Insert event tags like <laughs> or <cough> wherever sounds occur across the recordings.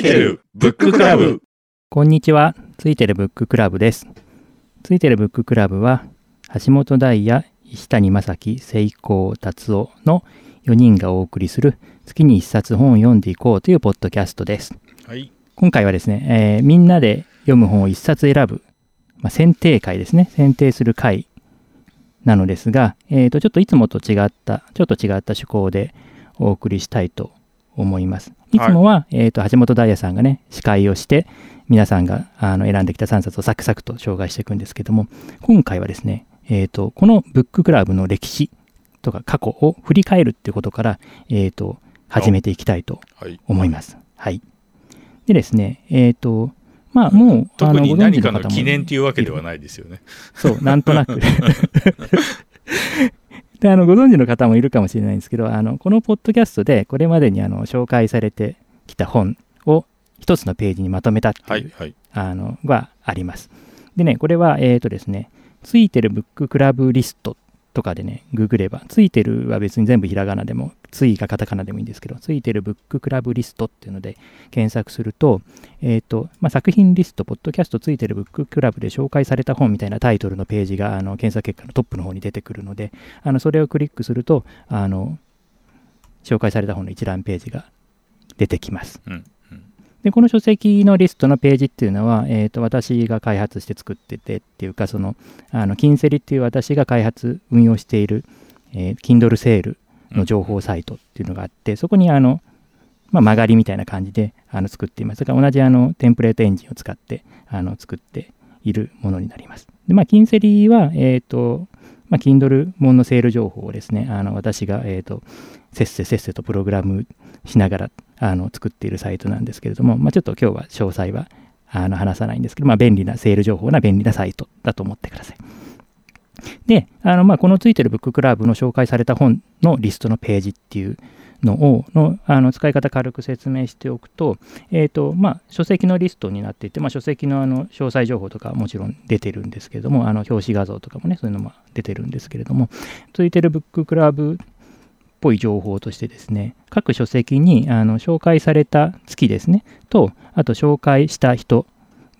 いてるブッククラブ。こんにちは。ついてるブッククラブです。ついてるブッククラブは、橋本大也、石谷正樹、聖光達夫の4人がお送りする月に1冊本を読んでいこうというポッドキャストです。はい。今回はですね、えーみんなで読む本を1冊選ぶ、まあ、選定会ですね。選定する会なのですが、えーと、ちょっといつもと違った、ちょっと違った趣向でお送りしたいと思います。いつもは、えーと、橋本大也さんがね、司会をして、皆さんがあの選んできた3冊をサクサクと紹介していくんですけども、今回はですね、えーと、このブッククラブの歴史とか過去を振り返るっていうことから、えーと、始めていきたいとはい。思います。はい。でですね、えっ、と、まあ、もう、あ特に何かの記念っていうわけではないですよね。そう、なんとなく。<laughs> で、あの、ご存知の方もいるかもしれないんですけど、あの、このポッドキャストで、これまでにあの紹介されてきた本を一つのページにまとめたっていう、はい。はい。あの、はあります。でね、これは、えっ、とですね、ついてるブッククラブリストとかでね、ググれば、ついてるは別に全部ひらがなでも、ついがカタカナでもいいんですけど、ついてるブッククラブリストっていうので検索すると、えっ、と、まあ、作品リスト、ポッドキャストついてるブッククラブで紹介された本みたいなタイトルのページが、あの、検索結果のトップの方に出てくるので、あの、それをクリックすると、あの、紹介された本の一覧ページが出てきます。うん。で、この書籍のリストのページっていうのは、えー、と私が開発して作っててっていうか、その、あの、キンセリっていう私が開発、運用している、えー Kindle セールの情報サイトっていうのがあって、そこにあの、まあ、曲がりみたいな感じであの作っています。だから同じあのテンプレートエンジンを使ってあの作っているものになります。で、まあ、キンセリは、えっ、と、まあ、Kindle 本のセール情報をですね、あの私が、えっ、と、せっせせっせとプログラムしながらあの作っているサイトなんですけれども、まあ、ちょっと今日は詳細はあの話さないんですけど、まあ、便利なセール情報な便利なサイトだと思ってください。で、あのまあこのついてるブッククラブの紹介された本のリストのページっていうのをのあの使い方軽く説明しておくと、えーとまあ、書籍のリストになっていて、まあ、書籍のあの詳細情報とかもちろん出てるんですけれども、あの表紙画像とかもね、そういうのも出てるんですけれども、ついてるブッククラブぽい情報としてですね、各書籍にあの紹介された月ですね、と、あと紹介した人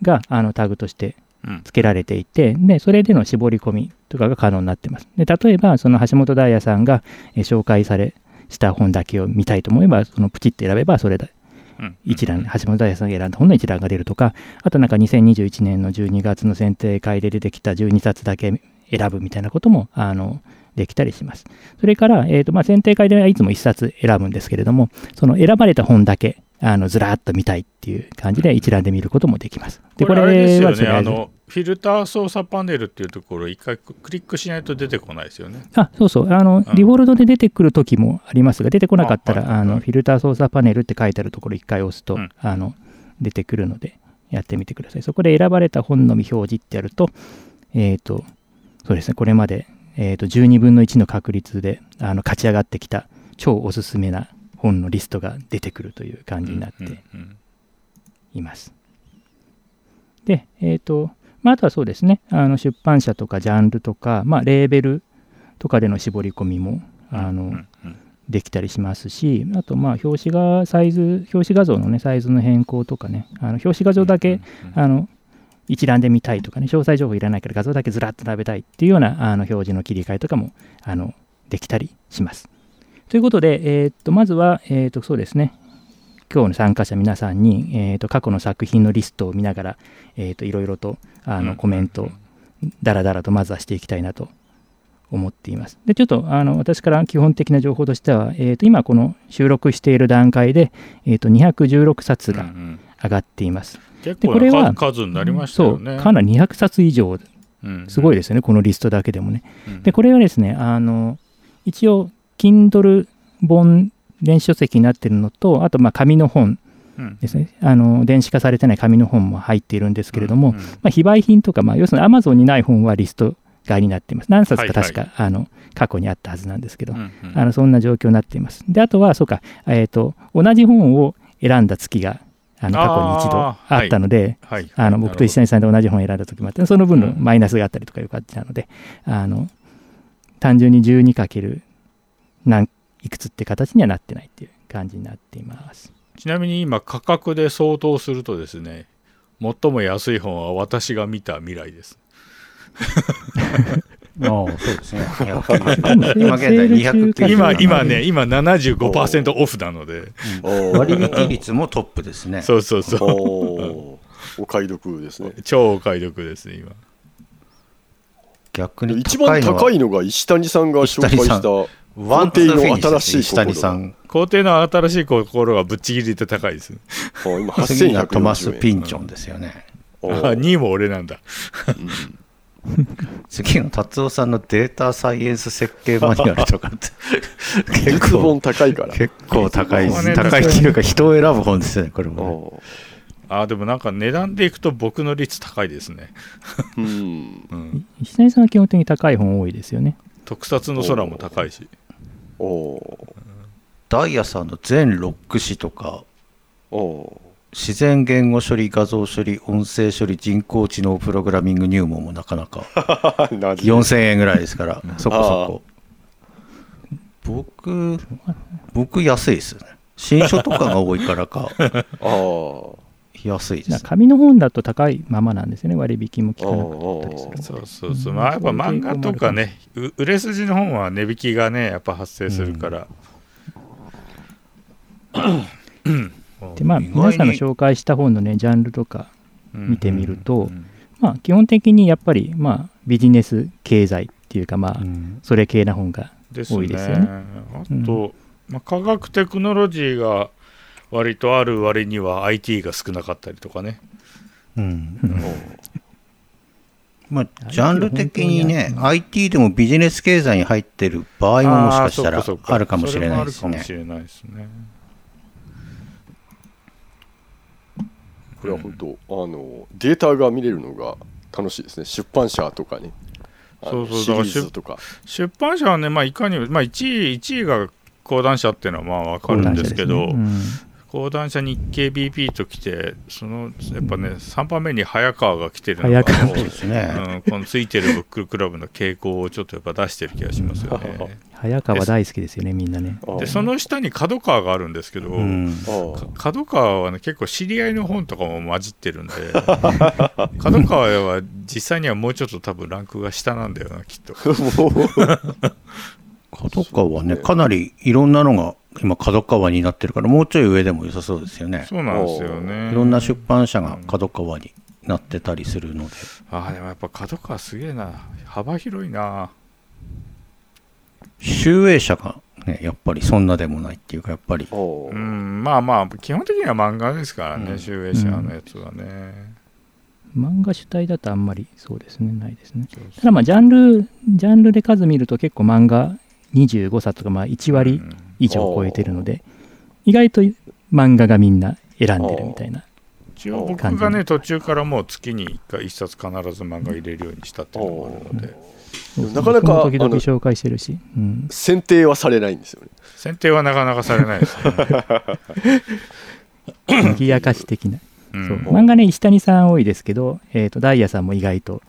があのタグとしてうん。付けられていて、で、それでの絞り込みとかが可能になってます。で、例えば、その橋本大也さんがえー紹介されした本だけを見たいと思えば、そのプチって選べば、それでうん。一覧、橋本大也さんが選んだ本の一覧が出るとか、あとなんか2021年の12月の選定会で出てきた12冊だけ選ぶみたいなことも、あの、できたりします。それから、えーとまあ、選定会ではいつも1冊選ぶんですけれども、その選ばれた本だけ、あのずらーっと見たいっていう感じで一覧で見ることもできます。で、これあれですよね。あの、フィルター操作パネルっていうところを一回クリックしないと出てこないですよね。あ、そうそう。あの、んデフォルトで出てくる時もありますが、出てこなかったら、ああの、フィルター操作パネルって書いてあるところ一回押すと、うんあの、出てくるので、やってみてください。そこで選ばれた本のみ表示ってやると、えっ、と、そうですね、これまで、えっ、と、12分の1の確率で、あの、勝ち上がってきた超おすすめな本のリストが出てくるという感じになって、うんうんいます。で、えっ、と、まあ、あとはそうですね、あの出版社とかジャンルとか、まあ、レーベルとかでの絞り込みも、あの、うんうん。できたりしますし、あと、まあ、表紙がサイズ、表紙画像のね、サイズの変更とかね、あの表紙画像だけ、うんうん。あの、一覧で見たいとかね、詳細情報いらないから画像だけずらっと並べたいっていうようなあの表示の切り替えとかもあのできたりします。ということで、えーっとまずは、えーっとそうですね、今日の参加者皆さんに、えーっと過去の作品のリストを見ながら、えといろいろとあうんのコメントをだらだらとまずはしていきたいなと思っています。で、ちょっとあの私から基本的な情報としては、えーっと今この収録している段階で、えーっと216冊が上がっています。結構これはな数になりましたよね。そう、かなり200冊以上、すごいでですよね、このリストだけでもね。すで、これはですね、あの、一応、Kindle 本、電子書籍になってるのと、あと、まあ、紙の本ですね、あの、電子化されてない紙の本も入っているんですけれども、まあ、非売品とか、まあ、要するに Amazon にない本はリスト外になっています。何冊か確か、あの、過去にあったはずなんですけど、あのそんな状況になっています。で、あとは、そうか、えっ、と、同じ本を選んだ月が、あの過去に一度あったので、はい、あの僕と石谷さんで同じ本を選んだ時もあって、その分のうん。マイナスがあったりとかいう感じなので、あの単純に 12× 何いくつって形にはなってないっていう感じになっています。ちなみに今価格で相当するとですね最も安い本は私が見た未来です <laughs> ああ、そうですね。<laughs> 今今現在290今今ね今75%オフなので。お割引率もトップですね。そうそうそう。おお買い得ですね。<laughs> 超お買い得ですね今。逆に一番高いのは高いのが石谷さんが紹介したワンツーフィニッシュです新しい石谷さん。皇帝の新しい心がぶっちぎりで高いです。あ今次がトマス・ピンチョン8140円ですよね。おあ2位も俺なんだ <laughs> 次の達夫さんのデータサイエンス設計マニュアルとかって。結結構本高いから。結構高いね。高いっていうか人を選ぶ本ですよねこれもね。おあでもなんか値段でいくと僕の率高いですね、うん。<laughs> うん、石谷さんは基本的に高い本多いですよね。特撮の空も高いし。おダイヤさんの全ロック誌とか。お自然言語処理画像処理音声処理人工知能プログラミング入門もなかなか。なぜ4000円ぐらいですから。そこそこ。僕僕安いですよね。新書とかが多いからか。<laughs> ああ。安いです。紙の本だと高いままなんですよね、割引も効かなかったりする。そうそうそう、うんまあやっぱ漫画とかねう売れ筋の本は値引きがねやっぱ発生するから、で、まあ、皆さんの紹介した本のね、ジャンルとかうん。見てみると、うんまあ、基本的にやっぱり、まあ、ビジネス経済っていうか、まあう、ん。それ系な本が多いですよね。あと、まあ、科学テクノロジーが割とある割には IT が少なかったりとかね、うん。まあ、ジャンル的にね、IT でもビジネス経済に入ってる場合ももしかしたらあるかもしれないですねそれもあるかもし。れないですねこれは本当、あのデータが見れるのが楽しいですね。出版社とかね。あのそうそう。シリーだからズとか。出版社はね、まあ、いかにも、まあ、1位1位が講談社っていうのはまあ分かるんですけど講談社日経 BP ときてそのやっぱね3番目に早川が来てるの早川がね。うん、このついてるブッククラブの傾向をちょっとやっぱ出してる気がしますよね。<laughs> うん早川大好きですよね、みんなね。あでその下に角川があるんですけど、角川はね結構知り合いの本とかも混じってるんで <laughs> 角川は実際にはもうちょっと多分ランクが下なんだよなきっと。<laughs> 角川はね、かなりいろんなのが今、角川になってるから、もうちょい上でも良さそうですよね。そうなんですよね。いろんな出版社が角川になってたりするので。あーでもやっぱ角川すげえな幅広いな。集英社がね、やっぱりそんなでもないっていうか、やっぱり。うんまあまあ基本的には漫画ですからね、うん集英社のやつはね。漫画主体だとあんまりそうですね、ないですね。そうそうただまあ、ジャンル、ジャンルで数見ると結構漫画25冊とか、まあ1割うん以上超えてるので、意外と漫画がみんな選んでるみたいな。一応僕がね途中からもう月に1回1冊必ず漫画入れるようにしたっていうのもあるので。なかなか時々紹介してるし。うん。選定はされないんですよね。選定はなかなかされないですね。<laughs> 賑やかし的な。うん。そう。漫画ね、石谷さん多いですけど、えー、とダイヤさんも意外と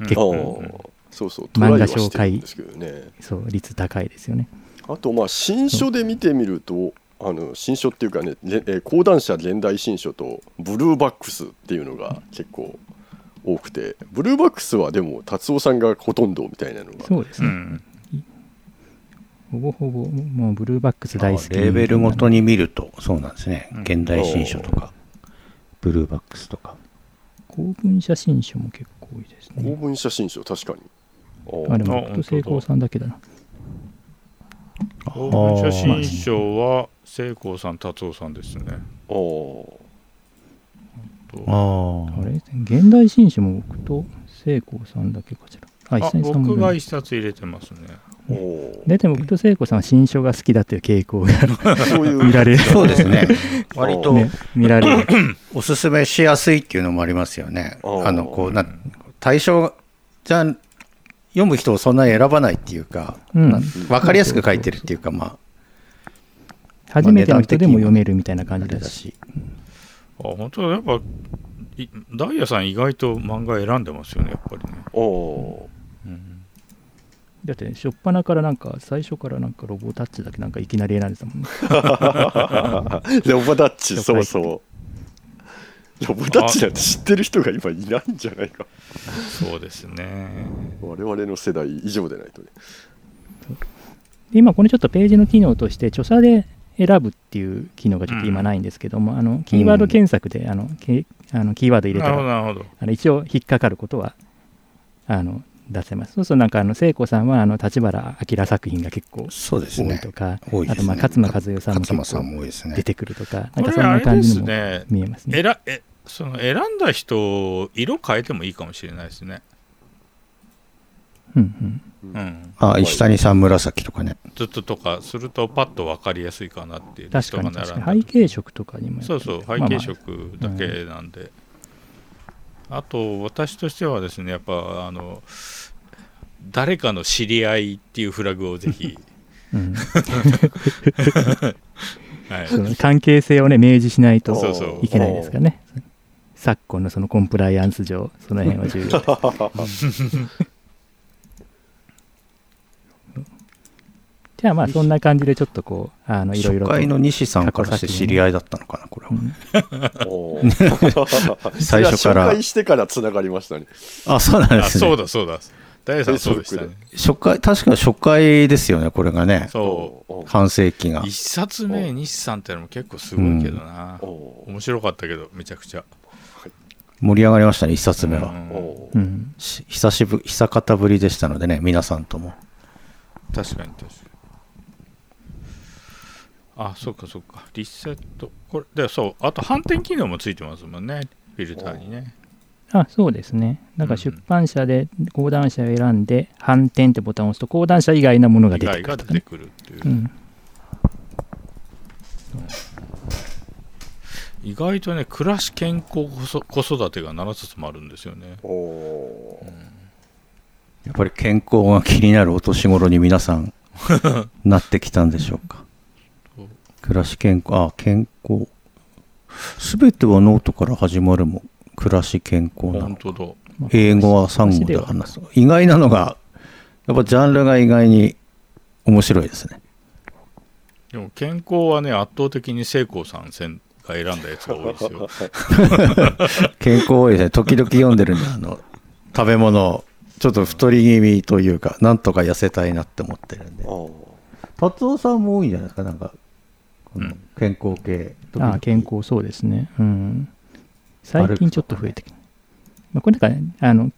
結あ構ーそうそう。漫画トライはしてるんですけどね。そう率高いですよね。あとまあ新書で見てみるとあの新書っていうかねれえー講談社現代新書とブルーバックスっていうのが結構多くてブルーバックスはでも達夫さんがほとんどみたいなのがそうですね。うんほぼほぼ、もうブルーバックス大好き。レーベルごとに見ると、そうなんですねうん。現代新書とか、ブルーバックスとか。公文写真書も結構多いです公ね。文写真書確かにああ、でーも、北成功さんだけだな。公文写真賞は聖光さん達夫さんですね。あーああれ現代新書も僕と聖光さんだけかしら。あ、あ僕が一冊入れてますね。大体僕と聖子さんは新書が好きだという傾向がそういう見られる。そうですね。<laughs> 割とね、見られる。<coughs> おすすめしやすいっていうのもありますよね。あの、こう、な、対象じゃん読む人をそんなに選ばないっていうか、うんなわかりやすく書いてるっていうか、ま初めての人でも読めるみたいな感じだし。あ本当だやっぱいダイヤさん意外と漫画選んでますよねやっぱりね。おーうんだって、初っ端からなんか、最初からなんかロボタッチだけなんかいきなり選んでたもんね。<laughs> ロボタッチそうそうロボタッチなんて知ってる人が今いないんじゃないかそうですね我々の世代以上でないとねで今これちょっとページの機能として著者で選ぶっていう機能がちょっと今ないんですけども、あのキーワード検索であの、けあのキーワード入れなるほどたらなるほど。あの一応引っかかることはあの出せます。そうするとなんかあの聖子さんはあの立花明作品が結構多いそうですね。とか、多いですね。あとまあ勝間和代さんも結構も多いですね。出てくるとかなんかそんな感じのもね。見えますね。えらえその選んだ人色変えてもいいかもしれないですね。うんうんうん。あ石谷さん紫とかね。ずっととかするとパッと分かりやすいかなっていう。確かに人が確かに背景色とかにもそうそう背まあまあ景色だけなんで、あと私としてはですねやっぱあの誰かの知り合いっていうフラグをぜひ、うん。はい、その関係性をね明示しないとそうそう。いけないですからね。昨今のそのコンプライアンス上その辺は重要です <laughs> じゃあまあそんな感じでちょっとこうあのいろいろと初回の西さんからして知り合いだったのかなこれは、<laughs> <laughs> 最初から。紹介してからつながりましたね。あそうなんであすね。そうだそうだ。大さんそうでしたね初回確か初回ですよねこれがね。そおー半世紀が。う一冊目西さんってのも結構すごいけどな、お。ー面白かったけどめちゃくちゃ、盛り上がりましたね一冊目は、うん。し久しぶり久方ぶりでしたのでね皆さんとも。確かに確かにあそうかそうか。リセット。これでそう。あと反転機能もついてますもんね。フィルターにね。あそうですね。だから出版社で講談社を選んで反転ってボタンを押すと講談社以外のものが出てくるね。が出てくるっていう、うん。意外とね暮らし健康子育てが7冊もあるんですよね。おー。やっぱり健康が気になるお年頃に皆さん <laughs> なってきたんでしょうか暮らし健康あ健康。すべてはノートから始まるも暮らし健康なの。本当だ。まあ英語は3語で話す意外なのがやっぱジャンルが意外に面白いですね。でも健康はね圧倒的に聖光さんせんが選んだやつが多いですよ。<laughs> 健康多いですね。時々読んでるんであの食べ物ちょっと太り気味というかなんとか痩せたいなって思ってるんで。達夫さんも多いんじゃないですか？なんか健康系。時あ々あ健康そうですね。うん。最近ちょっと増えてきて、まあ、これなんかねあの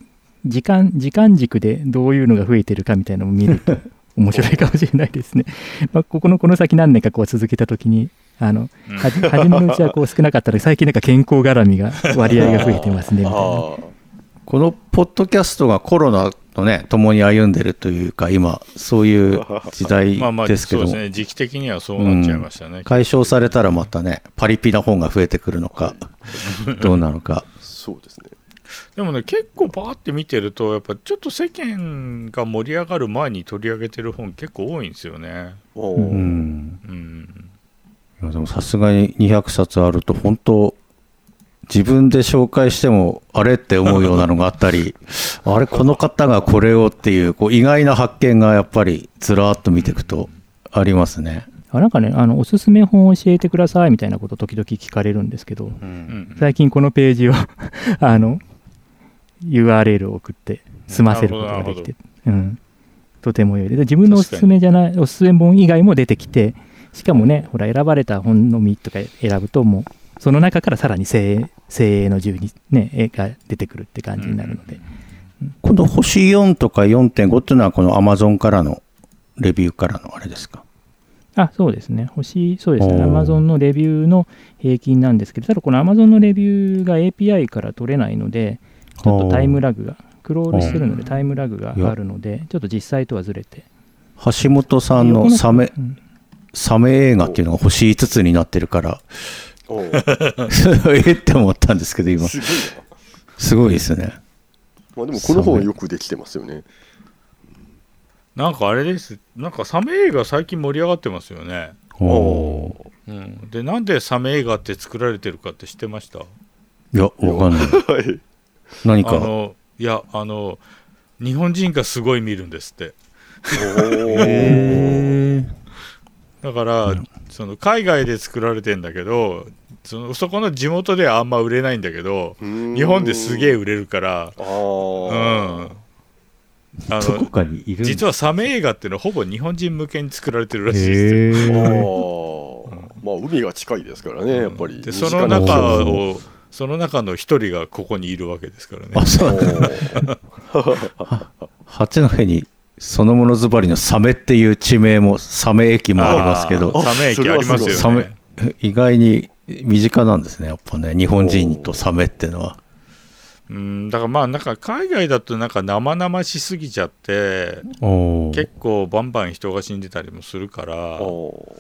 時間時間軸でどういうのが増えてるかみたいなのを見ると <laughs> 面白いかもしれないですね。まあ、ここのこの先何年かこう続けたときにあの初めのうちはこう少なかったら最近なんか健康絡みが割合が増えてますねみたいな。このポッドキャストがコロナとね共に歩んでるというか今そういう時代 <laughs> まあまあですけどそうですね。時期的にはそうなっちゃいましたね、解消されたらまたねパリピな本が増えてくるのか <laughs> どうなのか。そうですね。でもね結構バーって見てるとやっぱちょっと世間が盛り上がる前に取り上げてる本結構多いんですよね。うん。うん。いやでもさすがに200冊あると本当自分で紹介してもあれって思うようなのがあったり <laughs> あれこの方がこれをっていうこう意外な発見がやっぱりずらーっと見ていくとありますね。あなんかねあのおすすめ本を教えてくださいみたいなこと時々聞かれるんですけどうん。最近このページを <laughs> あの URL を送って済ませることができて、うん、とても良い。でで自分のおすすめじゃないおすすめ本以外も出てきてしかもねほら選ばれた本のみとか選ぶともうその中からさらに精鋭精鋭の順にね絵が出てくるって感じになるので、この星4とか4.5っていうのはこの Amazon からのレビューからのあれですか？あそうですね。星そうですね。おー。Amazon のレビューの平均なんですけどただこの Amazon のレビューが API から取れないのでちょっとタイムラグがクロールしてるのでタイムラグがあるのでちょっと実際とはずれて。橋本さんのサメうん。サメ映画っていうのが星5つになってるから <laughs> えって思ったんですけど今。すごいすごいですね。な、まあ、でもこの本はよくできてますよね。なんかあれです。なんかサメ映画最近盛り上がってますよね、おー。うん、でなんでサメ映画って作られてるかって知ってました？いやわかんない。<laughs> はい。何か。あのいやあの日本人がすごい見るんですって。へだから、その海外で作られてんだけどそのそこの地元ではあんま売れないんだけど日本ですげえ売れるからあうん。ーあどこのかにいるんだ。実はサメ映画っていうのはほぼ日本人向けに作られてるらしいですよ。まあ海が近いですからねやっぱり。でその中をその中の一人がここにいるわけですからね。あそうなんだ。おー。<laughs> 八戸にそのものズバリのサメっていう地名もサメ駅もありますけどサメ駅ありますサメよね意外に身近なんですねやっぱね。日本人とサメっていうのは。うんだからまあなんか海外だとなんか生々しすぎちゃって結構バンバン人が死んでたりもするから、お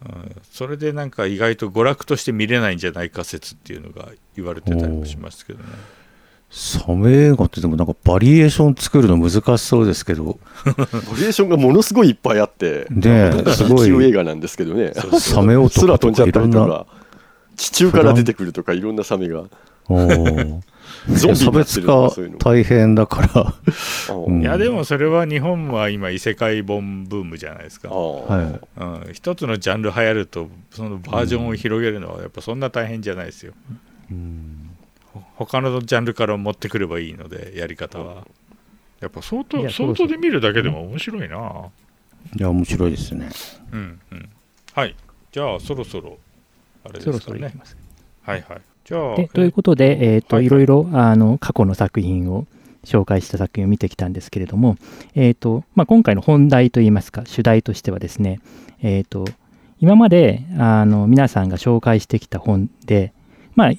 うんそれでなんか意外と娯楽として見れないんじゃないか説っていうのが言われてたりもしますけどねサメ映画ってでもなんかバリエーション作るの難しそうですけど。ー <laughs> バリエーションがものすごいいっぱいあってねえすごい。映画なんですけどね。サメ男空飛んじゃったりとか地中から出てくるとかいろんなサメが。お <laughs> ンビ差別化大変だから。うん。いやでもそれは日本は今異世界本ブームじゃないですか。はい。うん、一つのジャンル流行るとそのバージョンを広げるのはやっぱそんな大変じゃないですよ。ほ他のジャンルから持ってくればいいのでやり方は。やっぱ相い当相当で見るだけでも面白いな。いや面白いですね。うんうん。はい。じゃあそろそろあれですかね。そろそろいきます。はいはい。じゃあでということで、えーとはい。いろいろあの過去の作品を紹介した作品を見てきたんですけれども、えーとまあ、今回の本題といいますか主題としてはですね、えー、と今まであの皆さんが紹介してきた本で、まあ、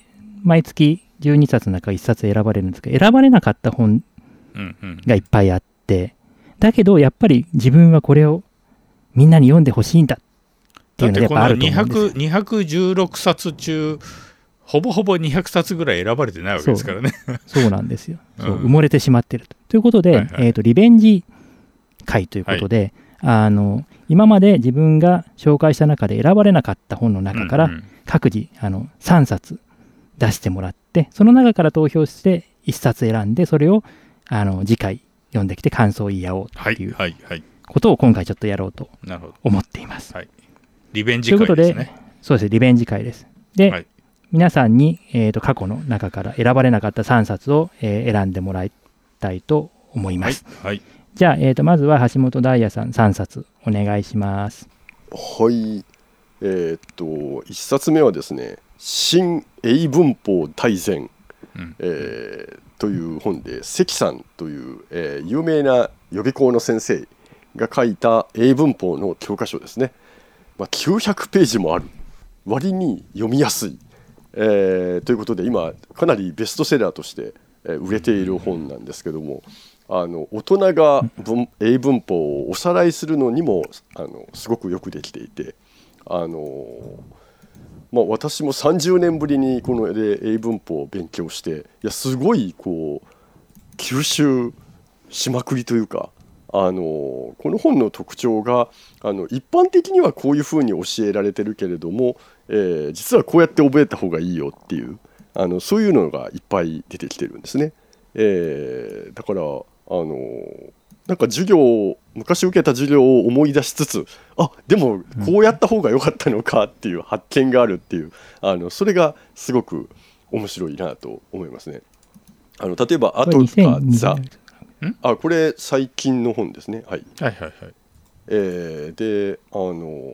毎月12冊の中1冊選ばれるんですが選ばれなかった本がいっぱいあってだけどやっぱり自分はこれをみんなに読んでほしいんだっていうのがやっぱあると思うんですよ。200 216冊中ほぼほぼ200冊ぐらい選ばれてないわけですからね。そう。なんですよ。<laughs> そううん埋もれてしまっていると。ということで、はいはい。えーとリベンジ会ということで、あの今まで自分が紹介した中で選ばれなかった本の中から各自あの3冊出してもらってその中から投票して1冊選んでそれをあの次回読んできて感想を言い合おうはいというはいはい。ことを今回ちょっとやろうとなるほど。思っています。リベンジということで会ですね。そうですリベンジ会です。で、はい皆さんに、えー、と過去の中から選ばれなかった3冊を、えー選んでもらいたいと思いまはいす。はい。じゃあ、えー、とまずは橋本大也さん3冊お願いします。はいえーっと1冊目はですね「新英文法大全」うん。えーという本で関さんという、えー有名な予備校の先生が書いた英文法の教科書ですね、まあ、900ページもある。割に読みやすい、えーということで今かなりベストセラーとして、えー売れている本なんですけどもあの大人が文英文法をおさらいするのにもあのすごくよくできていてあのまあ、私も30年ぶりにこの英文法を勉強していやすごいこう吸収しまくりというかあのこの本の特徴があの一般的にはこういうふうに教えられてるけれども、えー実はこうやって覚えた方がいいよっていうあのそういうのがいっぱい出てきてるんですね。えーだからあのなんか授業を昔受けた授業を思い出しつつあでもこうやった方が良かったのかっていう発見があるっていうあのそれがすごく面白いなと思いますね。あの例えば「あことれかザ2020」あこれ最近の本ですね。はいはいはいはい。えーであの、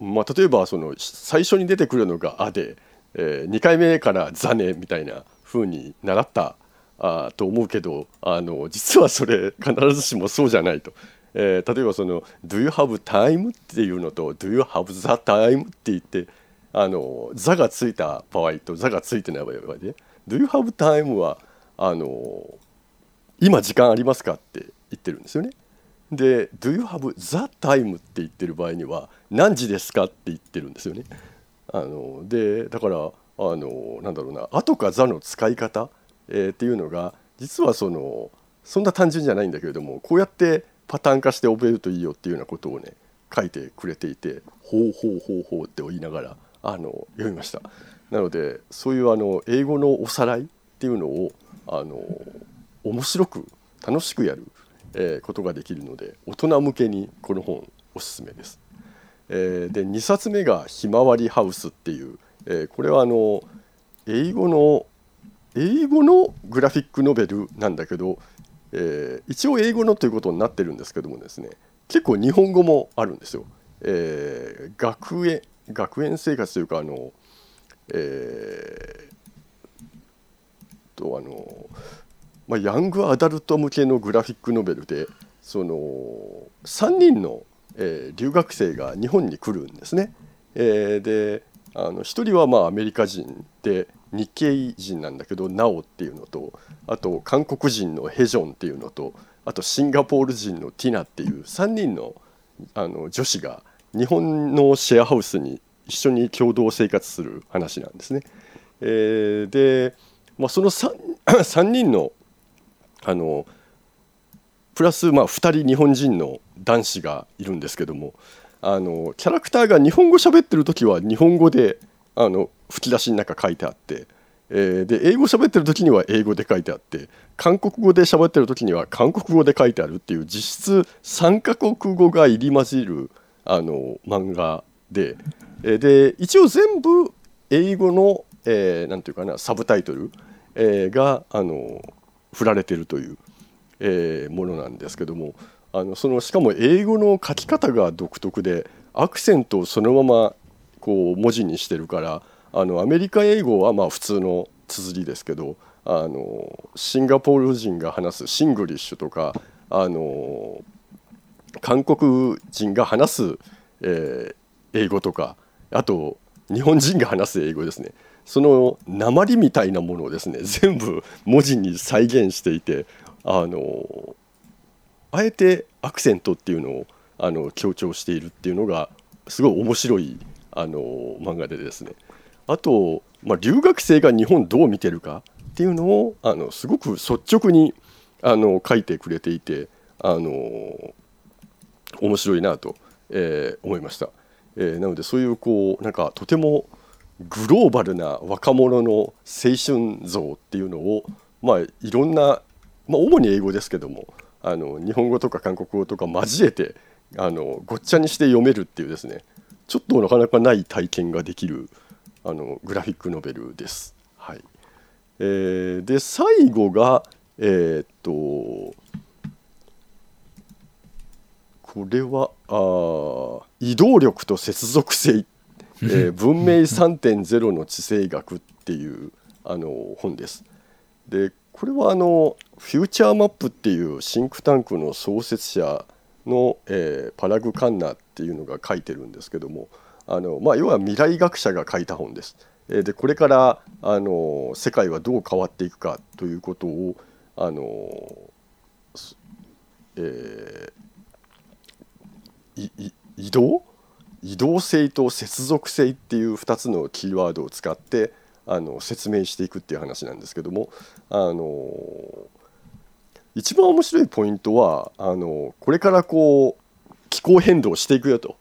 まあ、例えばその最初に出てくるのが「あ」で、え2回目から「ザね」みたいな風に習ったあと思うけどあの実はそれ必ずしもそうじゃないと。えー例えばその「Do you have time?」っていうのと「Do you have the time?」って言ってあの「座」がついた場合と「座」がついてない場合で「Do you have time?」はあの今時間ありますかって言ってるんですよね。で「Do you have the time?」って言ってる場合には「何時ですか?」って言ってるんですよね。あのでだからあのなんだろうな「あ」とか「座」の使い方、えーっていうのが実はそのそんな単純じゃないんだけれどもこうやってパターン化して覚えるといいよっていうようなことをね書いてくれていて「ほうほうほうほう」って言いながらあの読みました。なのでそういうあの英語のおさらいっていうのをあの面白く楽しくやるえーことができるので大人向けにこの本おすすめです。えーで2冊目が「ひまわりハウス」っていう、えーこれはあの英語の英語のグラフィックノベルなんだけど、えー一応英語のということになってるんですけどもですね結構日本語もあるんですよ。えー学園学園生活というかあの、えーとあのまあ、ヤングアダルト向けのグラフィックノベルでその3人の、えー留学生が日本に来るんですね。えーであの1人はまあアメリカ人で日系人なんだけどナオっていうのとあと韓国人のヘジョンっていうのとあとシンガポール人のティナっていう3人のあの女子が日本のシェアハウスに一緒に共同生活する話なんですね。えーで、まあ、その 3, 3 <clears throat> 人のあのプラスまあ2人日本人の男子がいるんですけどもあのキャラクターが日本語喋ってる時は日本語であの吹き出しの中書いてあって、えーで英語喋ってる時には英語で書いてあって韓国語で喋ってる時には韓国語で書いてあるっていう実質3カ国語が入り混じるあの漫画で、えーで一応全部英語の、えーなんていうかなサブタイトル、えーがあの振られてるという、えーものなんですけどもあのそのしかも英語の書き方が独特でアクセントをそのままこう文字にしてるからあのアメリカ英語はまあ普通の綴りですけどあのシンガポール人が話すシングリッシュとかあの韓国人が話す、えー英語とかあと日本人が話す英語ですね。その訛りみたいなものをですね <laughs> 全部文字に再現していてあのあえてアクセントっていうのをあの強調しているっていうのがすごい面白いあの漫画でですね。あと、まあ、留学生が日本どう見てるかっていうのをあのすごく率直にあの書いてくれていてあの面白いなと、えー思いました、えーなのでそういうこうなんかとてもグローバルな若者の青春像っていうのをまあいろんな、まあ、主に英語ですけどもあの日本語とか韓国語とか交えてあのごっちゃにして読めるっていうですねちょっとなかなかない体験ができるあのグラフィックノベルです。はいえーで最後がえーっとこれはあー移動力と接続性、<laughs> えー文明3.0の地政学っていうあの本です。でこれはあのフューチャーマップっていうシンクタンクの創設者の、えーパラグ・カンナっていうのが書いてるんですけどもあの、まあ、要は未来学者が書いた本です。でこれからあの世界はどう変わっていくかということをあの、えー移動？移動性と接続性っていう2つのキーワードを使ってあの説明していくっていう話なんですけどもあの一番面白いポイントはあのこれからこう気候変動していくよと。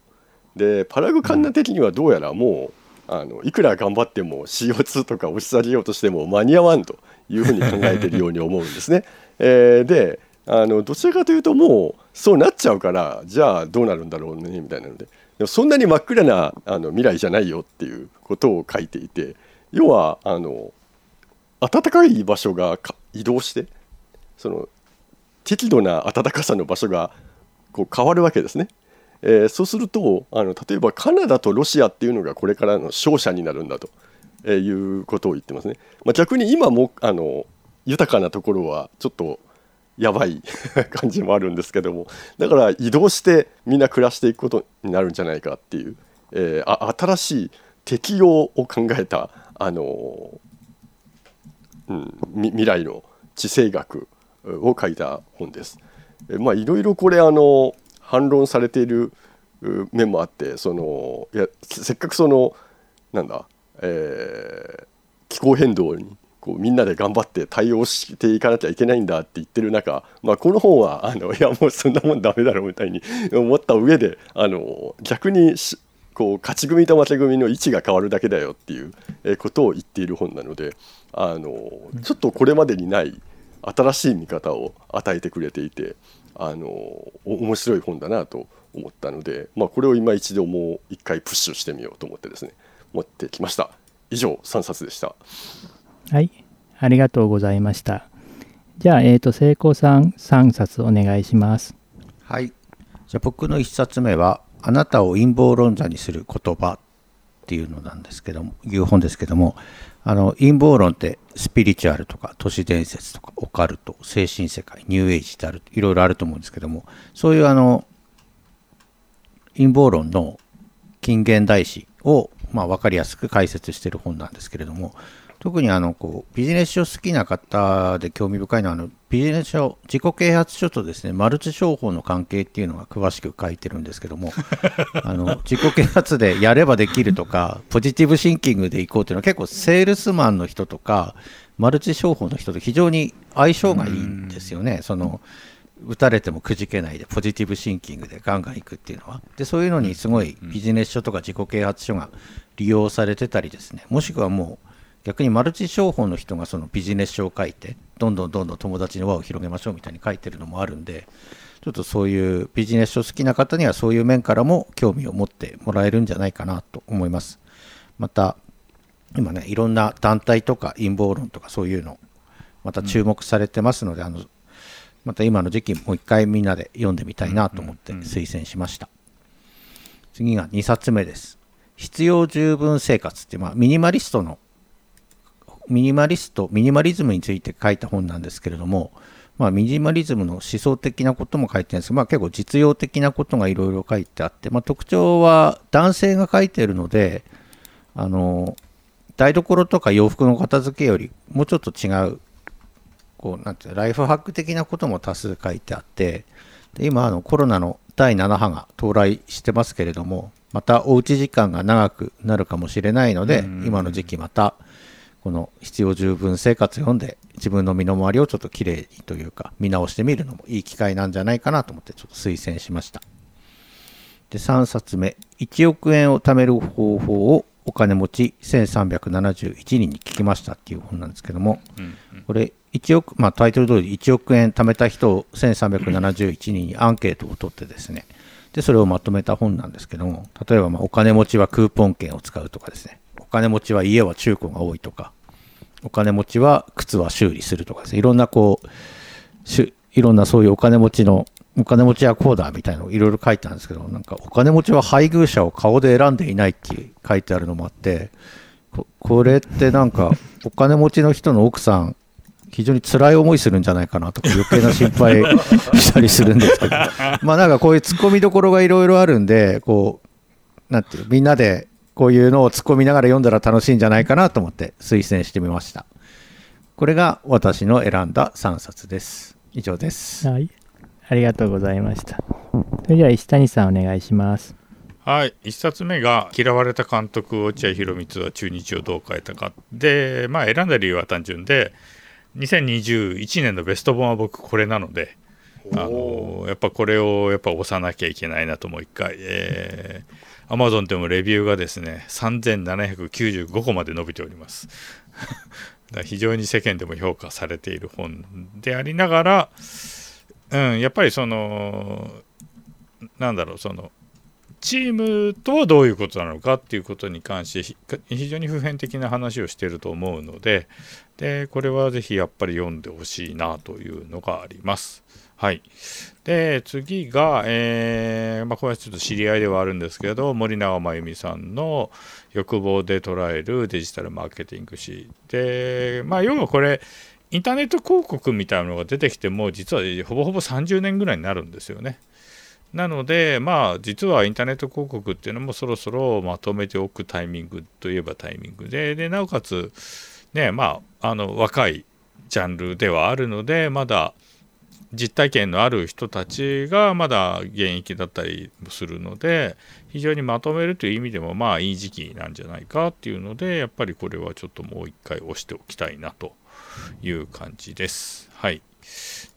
でパラグカンナ的にはどうやらもうあのいくら頑張っても CO2 とか押し下げようとしても間に合わんというふうに考えているように思うんですね。<laughs> えーであのどちらかというともうそうなっちゃうからじゃあどうなるんだろうねみたいなのででもそんなに真っ暗なあの未来じゃないよっていうことを書いていて要はあの暖かい場所が移動してその適度な暖かさの場所がこう変わるわけですね。えーそうするとあの例えばカナダとロシアっていうのがこれからの勝者になるんだと、えーいうことを言ってますね。まあ、逆に今もあの豊かなところはちょっとやばい <laughs> 感じもあるんですけどもだから移動してみんな暮らしていくことになるんじゃないかっていう、えーあ新しい適用を考えたあのうん、未来の地政学を書いた本です。えまあいろいろこれあの反論されているう面もあってそのいやせせっかくそのなんだ、えー気候変動にこうみんなで頑張って対応していかなきゃいけないんだって言ってる中、まあ、この本はあのいやもうそんなもんダメだろうみたいに思った上であの逆にしこう勝ち組と負け組の位置が変わるだけだよっていうえーことを言っている本なのであのちょっとこれまでにない新しい見方を与えてくれていてあの面白い本だなと思ったので、まあ、これを今一度もう一回プッシュしてみようと思ってですね持ってきました。以上3冊でした。はい。ありがとうございました。じゃあ、えっ、ー、と、聖子さん3冊お願いします。はい。じゃあ僕の1冊目はあなたを陰謀論者にする言葉っていうのなんですけどもいう本ですけどもあの陰謀論ってスピリチュアルとか都市伝説とかオカルト精神世界ニューエイジってあるいろいろあると思うんですけどもそういうあの陰謀論の近現代史を、まあ、分かりやすく解説してる本なんですけれども特にあのこうビジネス書好きな方で興味深いのはあのビジネス書自己啓発書とですねマルチ商法の関係っていうのが詳しく書いてるんですけども <laughs> あの自己啓発でやればできるとかポジティブシンキングでいこうっていうのは結構セールスマンの人とかマルチ商法の人と非常に相性がいいんですよね。その打たれてもくじけないでポジティブシンキングでガンガンいくっていうのは。でそういうのにすごいビジネス書とか自己啓発書が利用されてたりですね。もしくはもう逆にマルチ商法の人がそのビジネス書を書いてどんどんどんどん友達の輪を広げましょうみたいに書いてるのもあるんでちょっとそういうビジネス書好きな方にはそういう面からも興味を持ってもらえるんじゃないかなと思います。また今ねいろんな団体とか陰謀論とかそういうのまた注目されてますので、うん、あのまた今の時期もう一回みんなで読んでみたいなと思って推薦しました、次が2冊目です。必要十分生活ってまあ、ミニマリストのミニマリストミニマリズムについて書いた本なんですけれども、まあ、ミニマリズムの思想的なことも書いてるんですけど、まあ、結構実用的なことがいろいろ書いてあって、まあ、特徴は男性が書いてるのであの台所とか洋服の片付けよりもうちょっと違うこうなんてライフハック的なことも多数書いてあってで今あのコロナの第7波が到来してますけれどもまたおうち時間が長くなるかもしれないので今の時期またこの必要十分生活読んで自分の身の回りをちょっときれいにというか見直してみるのもいい機会なんじゃないかなと思ってちょっと推薦しました。で3冊目。1億円を貯める方法をお金持ち1371人に聞きましたっていう本なんですけども、これ1億、まあ、タイトル通り1億円貯めた人を1371人にアンケートを取ってですね。でそれをまとめた本なんですけども。例えばまお金持ちはクーポン券を使うとかですね。お金持ちは家は中古が多いとかお金持ちは靴は修理するとかですね。いろんなこういろんなそういうお金持ちのお金持ちはこうだみたいなのをいろいろ書いてあるんですけどなんかお金持ちは配偶者を顔で選んでいないって書いてあるのもあってこれってなんかお金持ちの人の奥さん非常に辛い思いするんじゃないかなとか余計な心配したりするんですけど。まあなんかこういう突っ込みどころがいろいろあるんでこうなんていうみんなでこういうのを突っ込みながら読んだら楽しいんじゃないかなと思って推薦してみました。これが私の選んだ3冊です。以上です。はい。ありがとうございました。それでは石谷さんお願いします。はい。1冊目が「嫌われた監督落合博満は中日をどう変えたか」でまあ選んだ理由は単純で2021年のベスト本は僕これなのであのやっぱこれをやっぱ押さなきゃいけないなともう一回、えー、Amazon でもレビューがですね3795個まで伸びております <laughs> 非常に世間でも評価されている本でありながら、うん、やっぱりそのなんだろうそのチームとはどういうことなのかっていうことに関して非常に普遍的な話をしてると思うのででこれはぜひやっぱり読んでほしいなというのがあります。はい、で次が、えーまあ、これはちょっと知り合いではあるんですけど森永真由美さんの「欲望で捉えるデジタルマーケティング誌」で、まあ、要はこれインターネット広告みたいなのが出てきても実はほぼほぼ30年ぐらいになるんですよね。なので、まあ、実はインターネット広告っていうのもそろそろまとめておくタイミングといえばタイミングで、でなおかつ、ね、まあ、あの若いジャンルではあるので、まだ実体験のある人たちがまだ現役だったりするので、非常にまとめるという意味でも、まあ、いい時期なんじゃないかっていうので、やっぱりこれはちょっともう一回押しておきたいなという感じです。はい。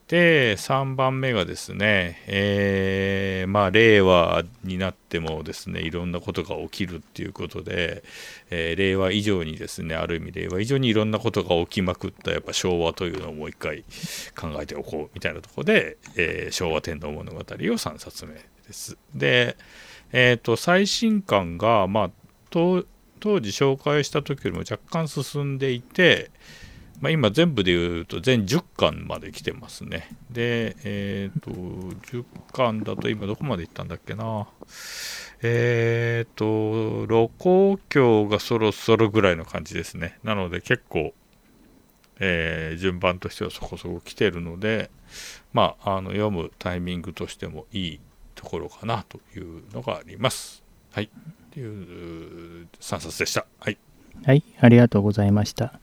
で3番目がですね、えーまあ、令和になってもですねいろんなことが起きるっていうことで、えー令和以上にですねある意味令和以上にいろんなことが起きまくったやっぱ昭和というのをもう一回考えておこうみたいなところで、えー昭和天皇物語を3冊目です。で、えー、と最新刊が、まあ、当時紹介した時よりも若干進んでいて、まあ、今全部で言うと全10巻まで来てますね。で、えっ、と、10巻だと今どこまで行ったんだっけな。えっ、と、露光橋がそろそろぐらいの感じですね。なので結構、えー順番としてはそこそこ来てるので、まあ、あの読むタイミングとしてもいいところかなというのがあります。はい。っていう3冊でした。はい。はい、ありがとうございました。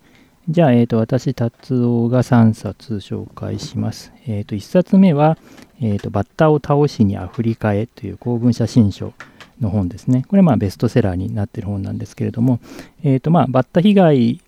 じゃあ、えー、と私、達夫が3冊紹介します。えー、と1冊目は、えーと、バッタを倒しにアフリカへという公文写真書の本ですね。これはまあベストセラーになっている本なんですけれども、えーとまあ、バッタ被害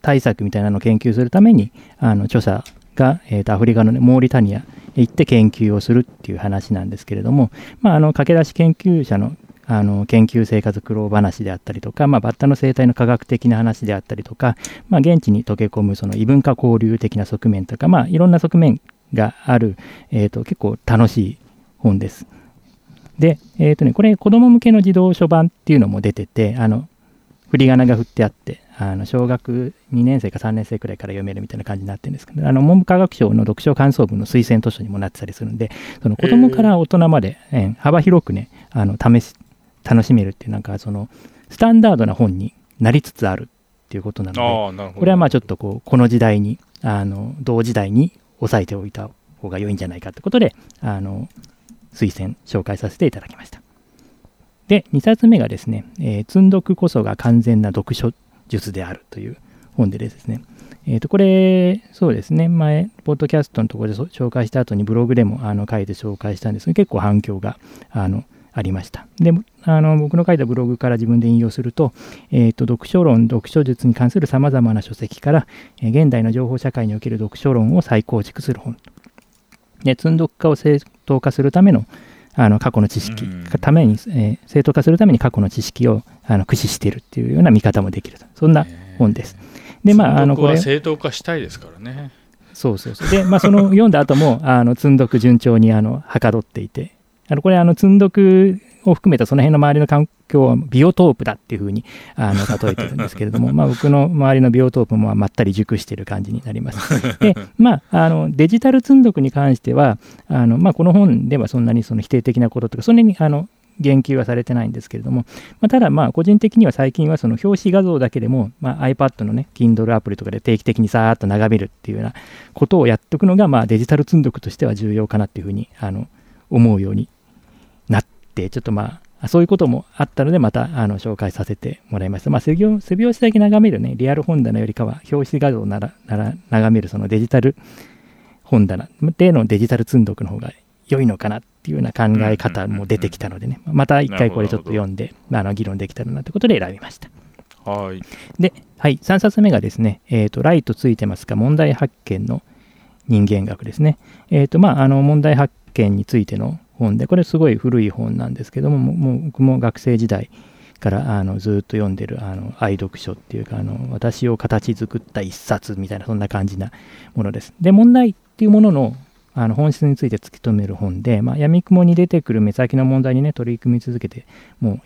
対策みたいなのを研究するために、あの著者が、えーとアフリカの、ね、モーリタニアへ行って研究をするっていう話なんですけれども、まあ、あの駆け出し研究者のあの研究生活苦労話であったりとか、まあ、バッタの生態の科学的な話であったりとか、まあ、現地に溶け込むその異文化交流的な側面とか、まあ、いろんな側面がある、えー、と結構楽しい本です。で、えーとね、これ子供向けの児童書版っていうのも出ててあの振り仮名が振ってあってあの小学2年生か3年生くらいから読めるみたいな感じになってるんですけどあの文部科学省の読書感想文の推薦図書にもなってたりするんでその子供から大人まで、えー幅広くねあの試し楽しめるっていうなんかそのスタンダードな本になりつつあるっていうことなので。これはまあちょっとこうこの時代にあの同時代に押さえておいた方が良いんじゃないかってことであの推薦紹介させていただきましたで2冊目がですね、えー積んどくこそが完全な読書術であるという本でですねえー、とこれ、そうですね、前、ポッドキャストのところでそ紹介した後にブログでもあの書いて紹介したんですが、結構反響があのありました。で、あの僕の書いたブログから自分で引用すると、えー、と読書論、読書術に関するさまざまな書籍から、えー現代の情報社会における読書論を再構築する本。で、積んどく化を正当化するためのあの過去の知識うんために、えー正当化するために過去の知識をあの駆使しているっていうような見方もできると。そんな本です。で、まあ、あの、これ、正当化したいですからね。そうそうそう。で、まあ、その読んだ後も、あの、積んどく順調に、あの、はかどっていて、あの、これ、あの、積んどくを含めたその辺の周りの環境はビオトープだっていうふうに、あの、例えてるんですけれども、<laughs> まあ、僕の周りのビオトープもまったり熟している感じになります。<laughs> で、まあ、あの、デジタル積んどくに関しては、あの、まあ、この本ではそんなにその否定的なこととか、そんなに、あの、言及はされてないんですけれども、まあ、ただまあ個人的には最近はその表紙画像だけでも、まあ、iPad のね Kindle アプリとかで定期的にさーっと眺めるっていうようなことをやっておくのがまあデジタル積んどくとしては重要かなっていうふうにあの思うようになってちょっとまあそういうこともあったのでまたあの紹介させてもらいました。まあ背表背表紙だけ眺めるねリアル本棚よりかは表紙画像ならなら眺めるそのデジタル本棚でのデジタル積んどくの方が良いのかなっていうような考え方も出てきたのでね、また一回これちょっと読んで、あの議論できたらなってことで選びました。はい。で、はい、3冊目がですね、えーと、ライトついてますか、問題発見の人間学ですね。えっ、と、まあ、あの、問題発見についての本で、これすごい古い本なんですけども、もう僕も学生時代からあのずっと読んでるあの愛読書っていうかあの、私を形作った一冊みたいな、そんな感じなものです。で、問題っていうもののあの本質について突き止める本で、まあ、闇雲に出てくる目先の問題にね、取り組み続けて、もう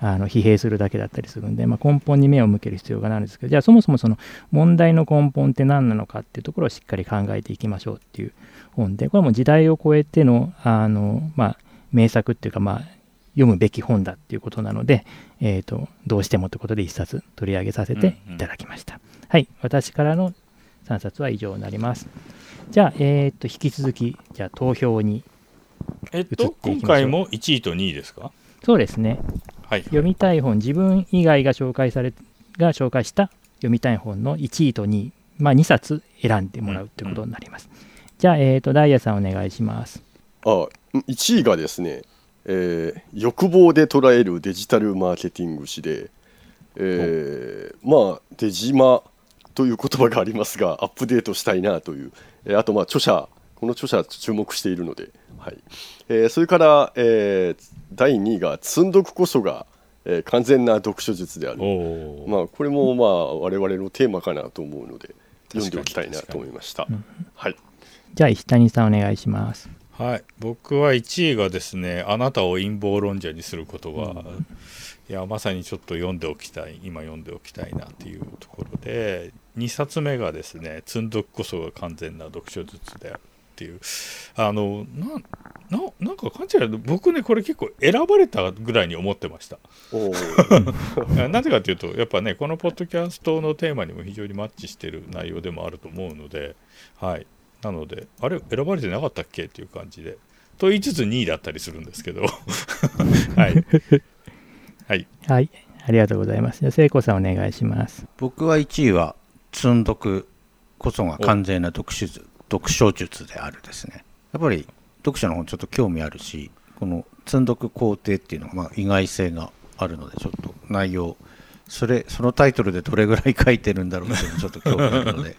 あの疲弊するだけだったりするんで、まあ、根本に目を向ける必要があるんですけど、じゃあそもそもその問題の根本って何なのかっていうところをしっかり考えていきましょうっていう本で、これはもう時代を超えてのあの、まあ、名作っていうか、まあ、読むべき本だっていうことなので、えー、とどうしてもということで一冊取り上げさせていただきました。はい、私からの3冊は以上になります。じゃあ、えー、と引き続き、じゃあ投票に、えっと、今回も1位と2位ですか？そうですね、はい。読みたい本、自分以外が紹介されが紹介した読みたい本の1位と2位、まあ、2冊選んでもらうということになります。じゃあ、えー、とダイヤさんお願いします。あ1位がですね、えー欲望で捉えるデジタルマーケティング誌で、えーまあデジマという言葉がありますがアップデートしたいなという、えーあとまあ著者ここの著者は注目しているので、はい。えーそれから、えー第2位が「積んどくこそが、えー完全な読書術である」まあ、これもまあ我々のテーマかなと思うので読んでおきたいなと思いました。はい、じゃあ石谷さんお願いします。はい、僕は1位がですね「あなたを陰謀論者にする言葉」いやまさにちょっと読んでおきたい今読んでおきたいなっていうところで2冊目がですね「積んどくこそが完全な読書術である」っていう。あのなななんか勘違い僕ねこれ結構選ばれたぐらいに思ってました。<laughs> なぜかというとやっぱねこのポッドキャストのテーマにも非常にマッチしてる内容でもあると思うのではいなのであれ選ばれてなかったっけっていう感じで。と言いつつ2位だったりするんですけど。<laughs> はい。<laughs> はい。はい、ありがとうございます。じゃあ聖子さんお願いします。僕は1位は積んどくこそが完全な読書術読書術であるですね。やっぱり読書の方ちょっと興味あるしこの積んどく工程っていうのがまあ意外性があるのでちょっと内容それそのタイトルでどれぐらい書いてるんだろうっていうのちょっと興味あるので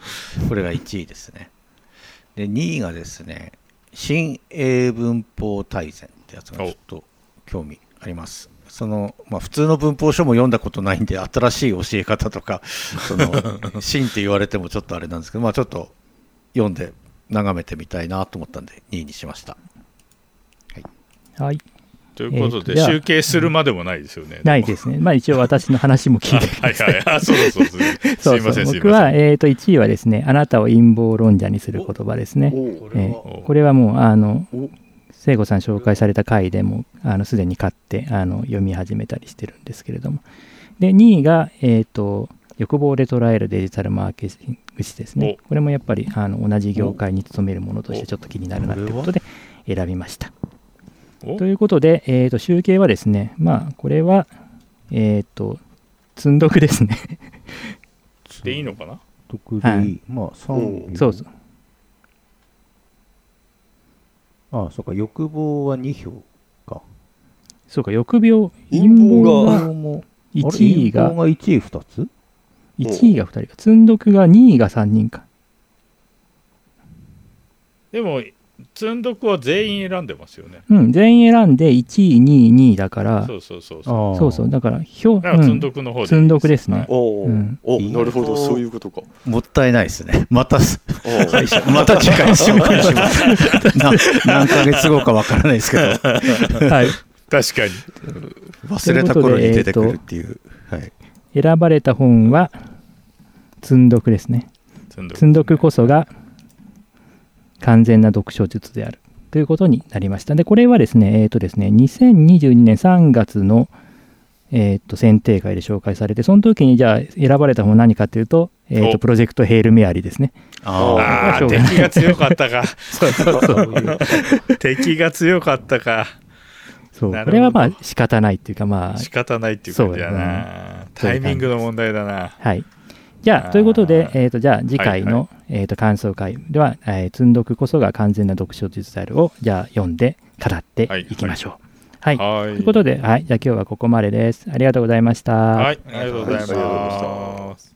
これが1位ですねで2位がですね新英文法大全ってやつがちょっと興味あります。その、まあ、普通の文法書も読んだことないんで新しい教え方とか <laughs> その新って言われてもちょっとあれなんですけどまあちょっと読んで眺めてみたいなと思ったんで2位にしました。はい、ということで、えー集計するまでもないですよねないですね。まあ一応私の話も聞いてくはいださい。<laughs> はいあそうそうそうすそ <laughs> そういうません僕は、えー、と1位はですね、あなたを陰謀論者にする言葉ですね。おーえーこれはもう、あのお、聖子さん紹介された回でも、あのすでに買ってあの読み始めたりしてるんですけれども。で、2位が、えっ、と、欲望で捉えるデジタルマーケティング誌ですね。これもやっぱりあの同じ業界に勤めるものとしてちょっと気になるなということで選びました。お？ということで、えー、と集計はですね、まあ、これは、えっ、と、積んどくですね。でいいのかな？得はいでいい。まあ3そうそう。ああそうか欲望は2票か。そうか、欲病、陰謀が。欲望も1位が。陰謀が1位2つ？1位が2人か、積んどくが2位が3人か。でも積んどくは全員選んでますよね。うん、全員選んで1位、2位、2位だから、そうそうそうそう。そうそう、だから、票、だから積んどうんくの方で積んどくですね。はいおー。うん。おなるほどそういうことか。もったいないですね。またまた次回紹介します。<laughs> な何ヶ月後かわからないですけど。はい、確かに。忘れた頃に出てくるっていう。はい。選ばれた本は、積んどくですね。積んどく。積んどくこそが完全な読書術であるということになりました。で、これはですね、えっ、とですね、2022年3月の、えー、と選定会で紹介されて、その時にじゃあ選ばれた本は何かというと、えー、お。とプロジェクトヘールメアリーですね。ああ敵が強かったか。そうそうそう。<laughs> 敵が強かったか。そう。これはまあ仕方ないっていうかまあ。仕方ないっていう感じだな。タイミングの問題だな。はいじゃあということで、えー、とじゃあ次回の、はいえー、と感想会では、えー積んどくこそが完全な読書術であるをじゃあ読んで語ってい。きましょう。はい、はい。ということで、はい、じゃあ今日はここまでです。ありがとうございました。はい。ありがとうございまます